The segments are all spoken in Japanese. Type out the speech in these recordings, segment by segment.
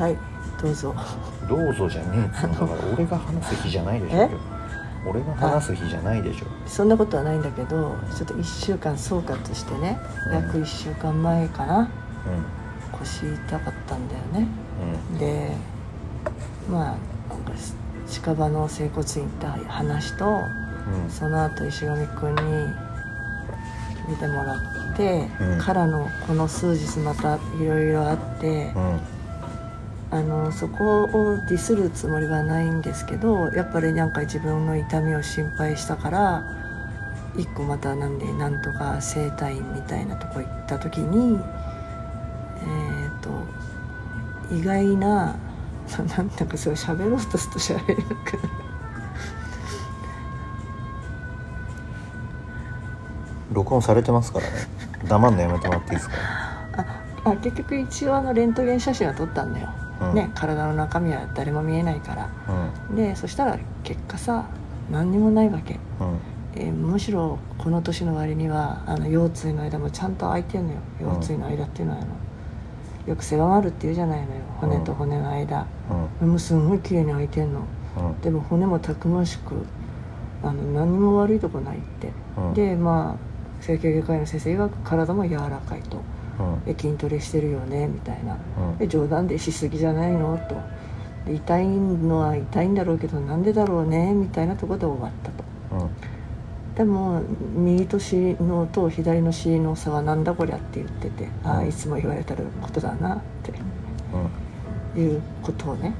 はいどうぞ。どうぞじゃねえっつうのだから俺が話す日じゃないでしょ。え俺が話す日じゃないでしょ。そんなことはないんだけどちょっと1週間総括してね。うん。約1週間前かな。う腰痛かったんだよね。ん。でまあ近場の整骨院行った話とうん。その後石上君に見てもらって、うん。からのこの数日またいろいろあって、うんあのそこをディスるつもりはないんですけどやっぱりなんか自分の痛みを心配したから一個またなんでなんとか整体院みたいなとこ行った時にえっ、と意外ななんだかそう喋ろうとすると喋れなくなる。録音されてますからね。黙んのやめてもらっていいですか？ああ結局一応あのレントゲン写真は撮ったんだよ、うん。ね体の中身は誰も見えないから。うん。でそしたら結果さ何にもないわけ、うん。えーむしろこの年の割にはあの腰椎の間もちゃんと空いてんのよ。腰椎の間っていうのはあのよく狭まるっていうじゃないのよ。骨と骨の間、うん。もうすんごい綺麗に空いてんの。うん。でも骨もたくましくあの何にも悪いとこないって、うん。でまあ整形外科医の先生曰く体も柔らかいと。うんで筋トレしてるよねみたいな。うん。で冗談でしすぎじゃないの？と。で痛いのは痛いんだろうけどなんでだろうねみたいなところで終わったと。うん。でも右と尻のと左の尻の差はなんだこりゃって言っててああいつも言われてることだなって。うん。いうことをね。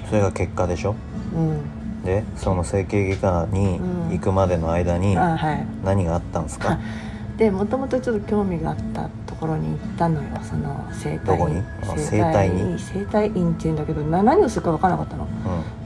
うん。それが結果でしょ？うん。でその整形外科に行くまでの間に何があったんですか？でもともとちょっと興味があったところに行ったのよ。その整体どこに？あ整体に？整体院。っていうんだけどな何をするか分からなかったの。う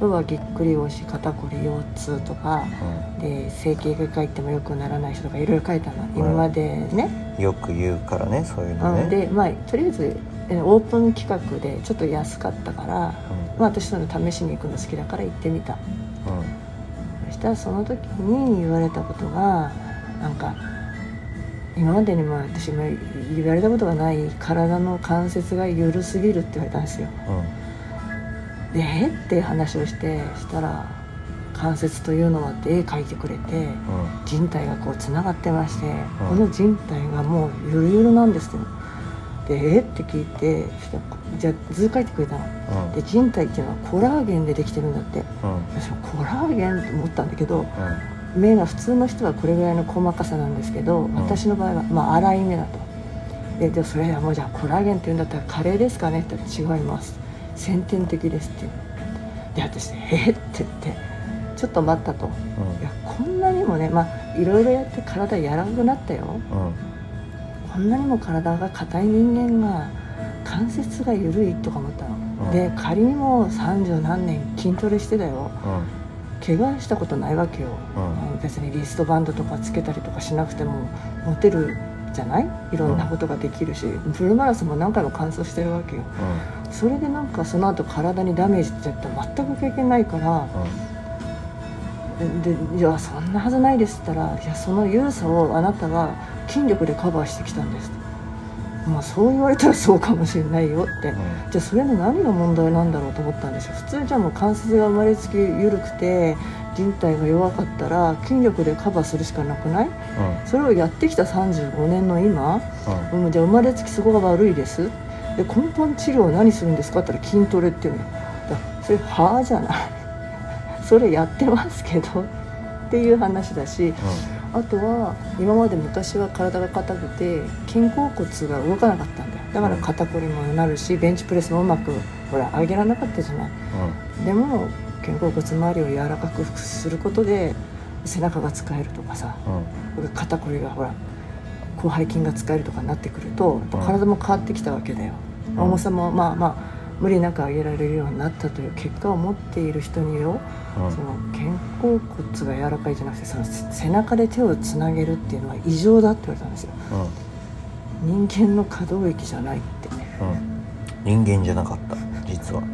要はぎっくり腰肩こり腰痛とかん。で整形外科行ってもよくならない人とかいろいろ書いたの。今までね、うんよく言うからねそういうのうん、ねでまあとりあえずえオープン企画でちょっと安かったから、まあ、私その試しに行くの好きだから行ってみた。うそしたらその時に言われたことがなんか今までにも私も言われたことがない体の関節が緩すぎるって言われたんですよ。んうんでえって話をしてしたら関節というのはって絵描いてくれてうん。人体がこうつながってまして、うん。この人体がもうゆるゆるなんですよでえって聞いてしたらじゃあ図描いてくれたの。うん。で人体っていうのはコラーゲンでできてるんだって。うん。私もコラーゲンって思ったんだけどうん目が普通の人はこれぐらいの細かさなんですけど、ん。私の場合はまあ粗い目だと。ででそれはもうじゃあコラーゲンっていうんだったらカレーですかねって言ったら違います。先天的ですってで私「えっ?」って言ってちょっと待ったと。いやこんなにもねまあいろいろやって体柔らかくなったよ。うん。こんなにも体が硬い人間が関節が緩いとか思ったの、うん。で仮にも三十何年筋トレしてだよ。うん怪我したことないわけよ、うん。別にリストバンドとかつけたりとかしなくてもモテるじゃない？いろんなことができるし、フルマラソンも何回も完走してるわけよ。それでなんかその後体にダメージってやったら全く経験ないからででいやそんなはずないですって言ったらいやその緩さをあなたが筋力でカバーしてきたんですまあそう言われたらそうかもしれないよって、じゃあそれの何が問題なんだろうと思ったんですよ普通じゃもう関節が生まれつき緩くて人体が弱かったら筋力でカバーするしかなくない？それをやってきた35年の今、うん、じゃあ生まれつきそこが悪いです。で根本治療何するんですか？って言ったら筋トレっていうの。だそれはあじゃない。それやってますけど。っていう話だしあとは今まで昔は体が硬くて肩甲骨が動かなかったんだよ。だから肩こりもなるしベンチプレスもうまくほら上げられなかったじゃない。でも肩甲骨周りを柔らかくすることで背中が使えるとかさ肩こりがほら広背筋が使えるとかになってくると体も変わってきたわけだよ、うん、重さもまあまあ無理なく上げられるようになったという結果を持っている人によ、うん、その肩甲骨が柔らかいじゃなくてその背中で手をつなげるっていうのは異常だって言われたんですよ、うん、人間の可動域じゃないって、人間じゃなかった実は。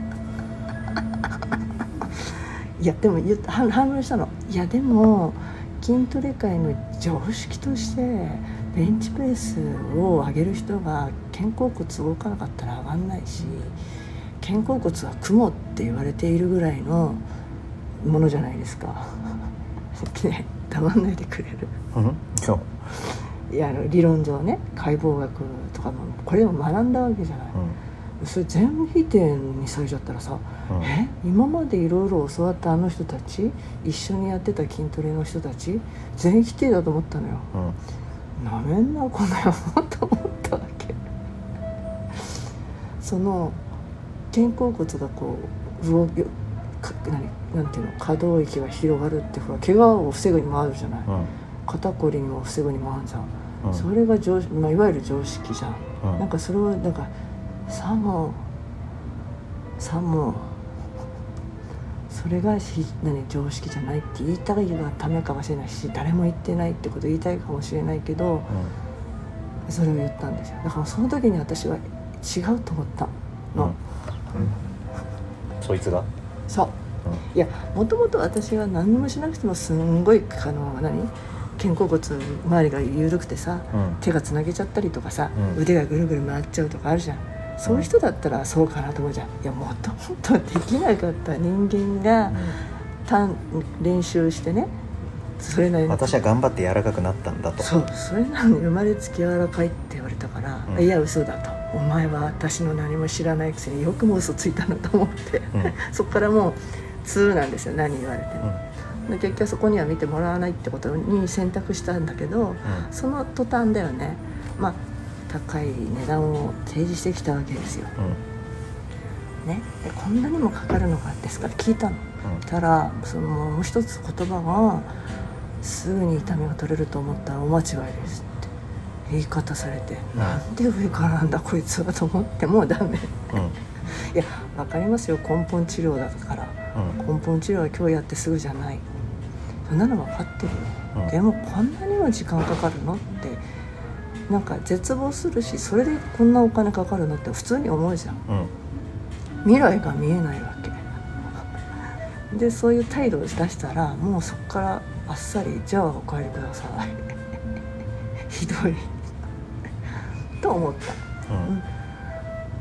いやでも反論したの。いやでも筋トレ界の常識としてベンチプレスを上げる人が肩甲骨動かなかったら上がんないし肩甲骨は雲って言われているぐらいのものじゃないですか。ねたまんないでくれる。うん？そう。いやあの理論上ね解剖学とかもこれを学んだわけじゃない、それ全否定にされちゃったらさ、うん。え？今までいろいろ教わったあの人たち一緒にやってた筋トレの人たち全否定だと思ったのよ。うん。なめんなこの野郎。と思ったわけ。その肩甲骨がこう動何なんていうの可動域が広がるってほら怪我を防ぐにもあるじゃない、うん。肩こりにも防ぐにもあるじゃん、うん。それが常、まあ、いわゆる常識じゃん、うん。なんかそれをなんかさもさもそれがひ何常識じゃないって言いたいがためかもしれないし誰も言ってないってこと言いたいかもしれないけどそれを言ったんですよ。だからその時に私は違うと思ったの、うんうんそいつが？そう。いやもともと私は何もしなくてもすんごいあの何？肩甲骨周りが緩くてさ、うん。手がつなげちゃったりとかさ、うん。腕がぐるぐる回っちゃうとかあるじゃん。そういう人だったらそうかなと思うじゃん。いやもともとできなかった人間が単練習してねそれなりに私は頑張って柔らかくなったんだと。そうそれなのに生まれつき柔らかいって言われたから、うん。いや嘘だとお前は私の何も知らないくせによくも嘘ついたなと思って、うん。そこからもう通なんですよ何言われても、で結局そこには見てもらわないってことに選択したんだけど、その途端だよね。まあ高い値段を提示してきたわけですよ、うん。ね、でこんなにもかかるのかですから聞いたの。うん。たらそのもう一つ言葉が「すぐに痛みが取れると思ったらお間違いです」言い方されて、なんで上からなんだこいつはと思ってもうダメ。うん。いや分かりますよ。根本治療だから。うん。根本治療は今日やってすぐじゃない。そんなの分かってるよ、うん。でもこんなにも時間かかるのってなんか絶望するしそれでこんなお金かかるのって普通に思うじゃん。うん。未来が見えないわけ。でそういう態度を出したらもうそこからあっさり「じゃあお帰りください」ひどいと思った。う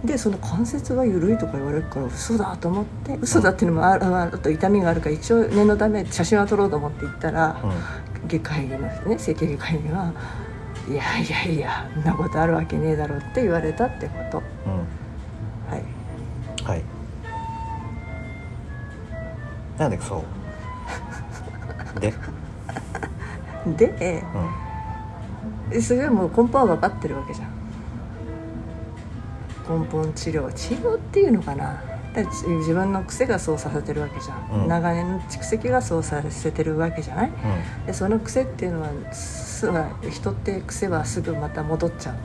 ん。でその関節が緩いとか言われるから嘘だと思って嘘だっていうのもあるあと痛みがあるから一応念のため写真は撮ろうと思って行ったら、外科医のね整形外科医には「いやいやいやそんなことあるわけねえだろ」って言われたってこと。うん。はい。はい。なんでそう？で？で？うん。それはもう根本は分かってるわけじゃん根本治療治療っていうのかな？だ自分の癖がそうさせてるわけじゃん、うん。長年の蓄積がそうさせてるわけじゃない？でその癖っていうのはすぐ人って癖はすぐまた戻っちゃう、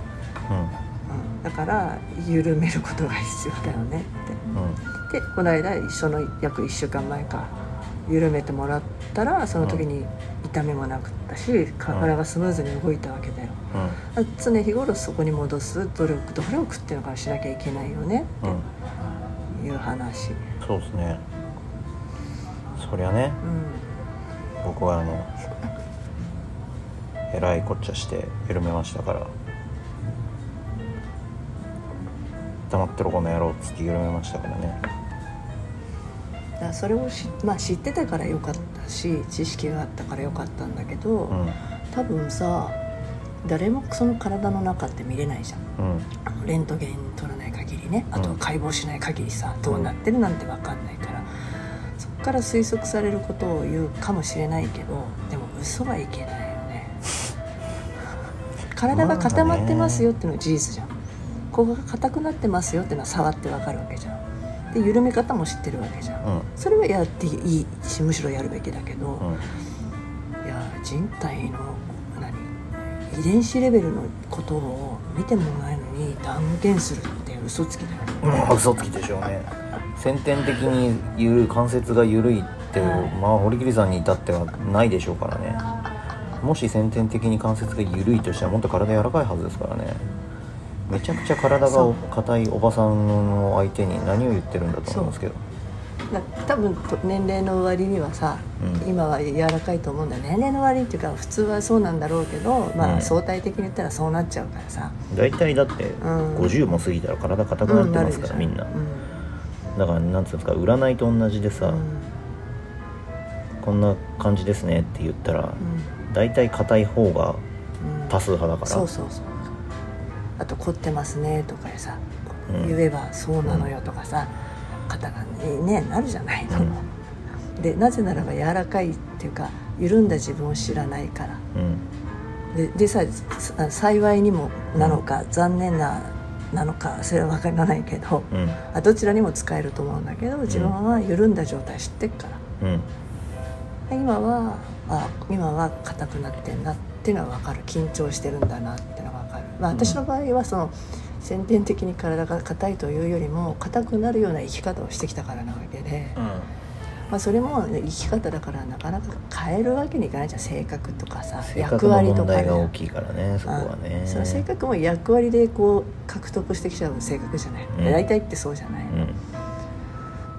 うん。うん。うん、だから緩めることが必要だよねって。でこの間その約1週間前か。緩めてもらったらその時に痛みもなくったし体がスムーズに動いたわけだよ。うん。常日頃そこに戻す努力努力っていうのからしなきゃいけないよねうん。っていう話。そうですね。そりゃね。うん。僕はあのえらいこっちゃして緩めましたから。黙ってろこの野郎っつって緩めましたからね。だからそれをし、まあ、知ってたからよかったし知識があったからよかったんだけど、うん。多分さ誰もその体の中って見れないじゃん。うん。あのレントゲン取らない限りね。あとは解剖しない限りさ、どうなってるなんて分かんないから。そこから推測されることを言うかもしれないけどでも嘘はいけないよね。体が固まってますよっていうのは事実じゃん。ここが硬くなってますよっていうのは触って分かるわけじゃんで緩め方も知ってるわけじゃん。うん。それはやっていいしむしろやるべきだけど、うん。いや人体の何遺伝子レベルのことを見てもないのに断言するって嘘つきだよまあ嘘つきでしょうね。先天的に緩い関節が緩いって、はい。まあ堀切さんに至ってはないでしょうからね。もし先天的に関節が緩いとしたらもっと体柔らかいはずですからねめちゃくちゃ体が硬いおばさんの相手に何を言ってるんだと思いますけど。な多分と年齢の割にはさ、うん。今は柔らかいと思うんだよ年齢の割っていうか普通はそうなんだろうけど、まうん。あ相対的に言ったらそうなっちゃうからさ。大体だってん。50も過ぎたら体硬くなってますから、みんな。うだからなんつうんですか占いと同じでさ、うん。こんな感じですねって言ったらうん。大体硬い方がうん多数派だから、そうそうそうあと凝ってますねとかさ、うん。言えばそうなのよとかさ、肩がねなるじゃないの、でなぜならば柔らかいっていうか緩んだ自分を知らないから。うん。ででささ幸いにもなのか、残念ななのかそれは分からないけどうん。あどちらにも使えると思うんだけど自分は緩んだ状態知ってっから。うん。今はあ今は硬くなってんなっていうのは分かる。緊張してるんだなってまあ、私の場合はその先天的に体が硬いというよりも硬くなるような生き方をしてきたからなわけで、まあ、それも生き方だからなかなか変えるわけにいかないじゃん。性格とかさ性格の問題が大きいからねそこはね。その性格も役割でこう獲得してきちゃう性格じゃない、うん。大体ってそうじゃない、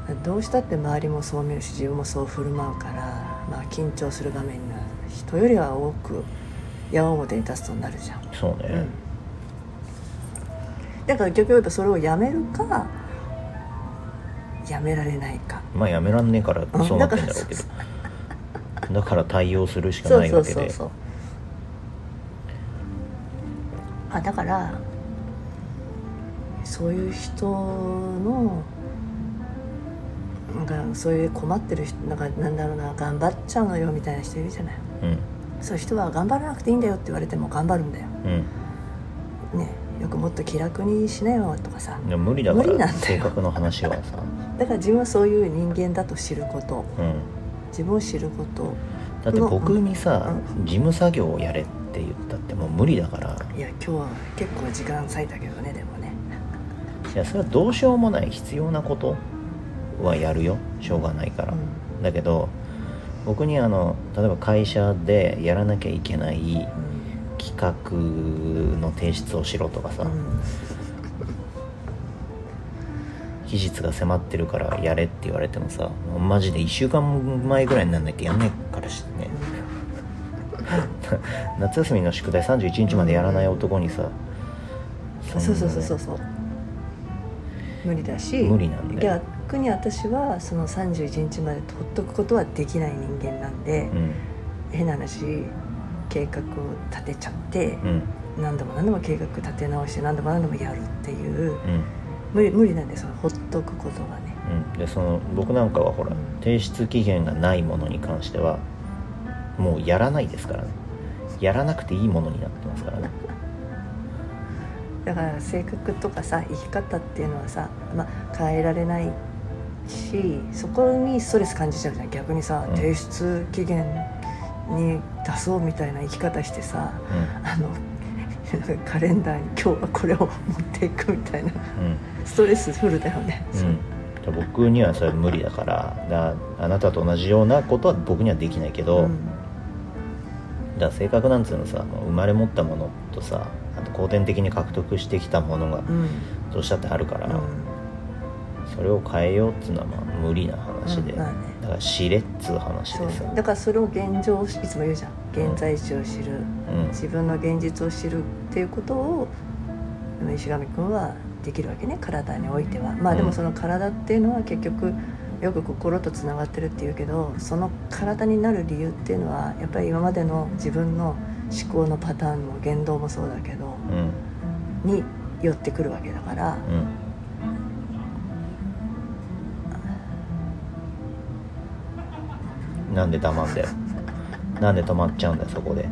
うん。どうしたって周りもそう見るし自分もそう振る舞うから、まあ、緊張する場面が人よりは多く矢面に立つとなるじゃん、そうね、だから結局やっぱそれをやめるかやめられないか。まあやめらんねえからうんそうなってんだろうけど。だから対応するしかないわけで。そうそう。あだからそういう人のなんかそういう困ってる人なんかなんだろうな頑張っちゃうのよみたいな人いるじゃない。うん。そういう人は頑張らなくていいんだよって言われても頑張るんだよ。うん。ねよくもっと気楽にしなよとかさ。無理だか無理ならんだよ。性格の話はさ。だから自分はそういう人間だと知ること。うん。自分を知ること。だって僕にさ、う事務作業をやれって言ったってもう無理だから。いや今日は結構時間割いたけどねでもね。いやそれはどうしようもない必要なことはやるよ。しょうがないから、うだけど僕にあの例えば会社でやらなきゃいけないん企画の提出をしろとかさ、うん。期日が迫ってるからやれって言われてもさマジで1週間前ぐらいになんなきゃやんないからしね。夏休みの宿題31日までやらない男にさそうそうそうそうそう。無理だし無理なんだよ。逆に私はその31日まで取っとくことはできない人間なんで、うん。変な話計画を立てちゃってう、ん。何度も何度も計画立て直して何度も何度もやるっていううん。無理無理なんでそのほっとくことがね。うん。でその僕なんかはほらうん。提出期限がないものに関してはもうやらないですからね。やらなくていいものになってますからね。だから性格とかさ生き方っていうのはさ、まあ、変えられないしそこにストレス感じちゃうじゃん。逆にさ、うん。提出期限に出そうみたいな生き方してさあの カレンダーに今日はこれを持っていくみたいな。うん。うんストレスフルだよね、うん。で僕にはそれ無理だからだあなたと同じようなことは僕にはできないけど、うん。だ性格なんつうのさ生まれ持ったものとさあと後天的に獲得してきたものがうん。どうしたってあるから、うん。それを変えようっつうのはまあ無理な話で、うんまあねだから知れっつう話でさだからそれを現状いつも言うじゃん。現在地を知る、うん。自分の現実を知るっていうことを石上君はできるわけね。体においては。まあでもその体っていうのは結局よく心とつながってるっていうけどその体になる理由っていうのはやっぱり今までの自分の思考のパターンも言動もそうだけどうん。に寄ってくるわけだからうんなんで黙んだよ。なんで止まっちゃうんだよそこで。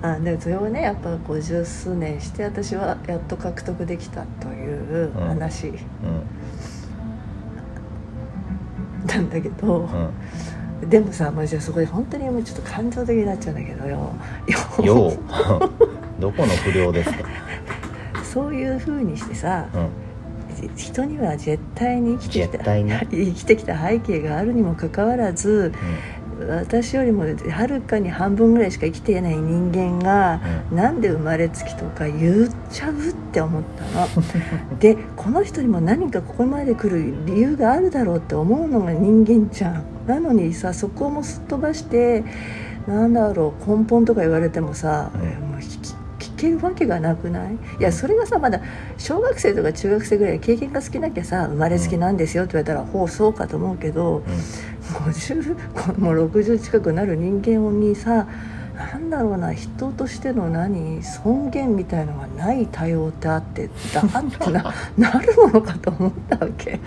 あでそれをねやっぱ五十数年して私はやっと獲得できたという話。うん。なんだけど。うん。でもさ、まあ、じゃあそこで本当にもうちょっと感情的になっちゃうんだけどよ。よう。どこの不良ですか？そういうふうにしてさうん人には絶対に生きてきた 生きてきた背景があるにもかかわらず私よりもはるかに半分ぐらいしか生きていない人間が、なんで生まれつきとか言っちゃうって思ったの。でこの人にも何かここまで来る理由があるだろうって思うのが人間じゃん。なのにさそこもすっ飛ばしてなんだろう根本とか言われてもさ、うん。えもうききけるわけがなくない？いやそれがさまだ小学生とか中学生ぐらい経験が好きなきゃさ生まれつきなんですよって言われたら、ほうそうかと思うけど、50もう60近くなる人間にさなんだろうな人としての何尊厳みたいのがない対応ってあってだってな なるものかと思ったわけ。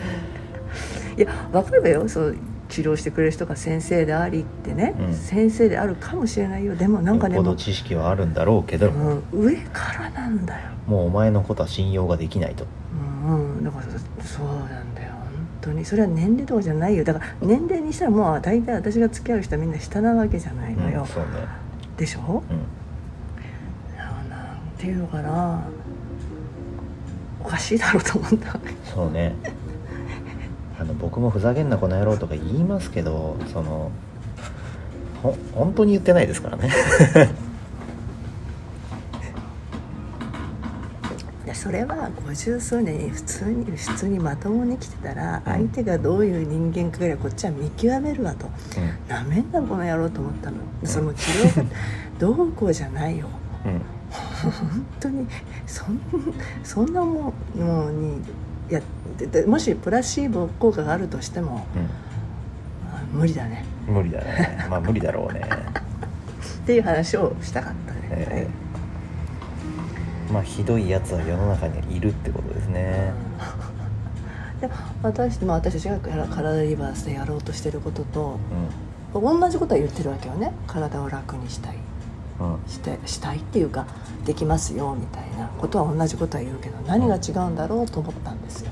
いや分かるよ。そう治療してくれる人が先生でありってね、うん、先生であるかもしれないよ。でもなんかねよ知識はあるんだろうけど、うん、上からなんだよ。もうお前のことは信用ができないと。うん、うん、だからそうなんだよ。本当に。それは年齢とかじゃないよ。だから年齢にしたらもう大体私が付き合う人はみんな下なわけじゃないのよ、そうね。でしょ、うん、なんていうのかな。おかしいだろうと思ったそうねあの僕もふざけんなこの野郎とか言いますけどそのほ本当に言ってないですからね。それは五十数年普通に普通にまともに来てたら相手がどういう人間かぐらいこっちは見極めるわと、な、うん、めんなこの野郎と思ったの、うん、その治療がどうこうじゃないよ、うん、本当にそんそんなものにやでもしプラシーボ効果があるとしても、うん、無理だね。無理だね。まあ無理だろうね。っていう話をしたかったね、えー、まあひどいやつは世の中にいるってことですね、で私,、まあ、私たちが体リバースでやろうとしてることと、うん、同じことは言ってるわけよね。体を楽にしたいしてしたいっていうかできますよみたいなことは同じことは言うけど何が違うんだろうと思ったんですよ、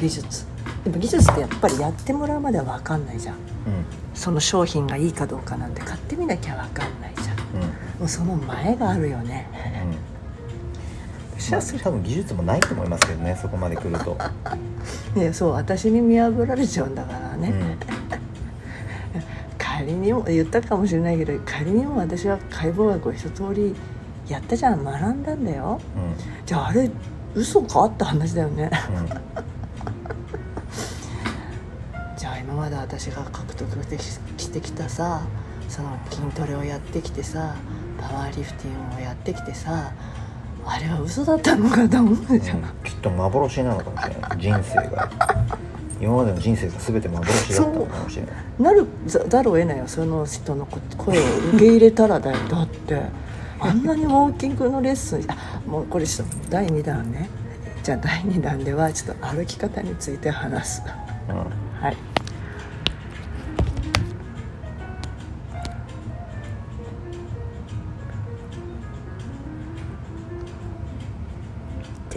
技術。でも技術ってやっぱりやってもらうまでは分かんないじゃん、うん、その商品がいいかどうかなんて買ってみなきゃ分かんないじゃん、うん、もうその前があるよね、うん。まあ、多分技術もないと思いますけどねそこまで来ると。いやそう私に見破られちゃうんだからね、仮にも言ったかもしれないけど仮にも私は解剖学を一通りやったじゃん学んだんだよ、うん、じゃああれ嘘か？って話だよね、うん、じゃあ今まで私が獲得してきたさその筋トレをやってきてさパワーリフティングをやってきてさあれは嘘だったのかと思うじゃん、うん、きっと幻なのかもしれない。人生が今までの人生が全て幻だったのかもしれない。なるざるを得ないよその人の声を受け入れたらだよ。だって。あんなにウォーキングのレッスンあもうこれちょっと第2弾ね。じゃあ第2弾ではちょっと歩き方について話す、うん、はい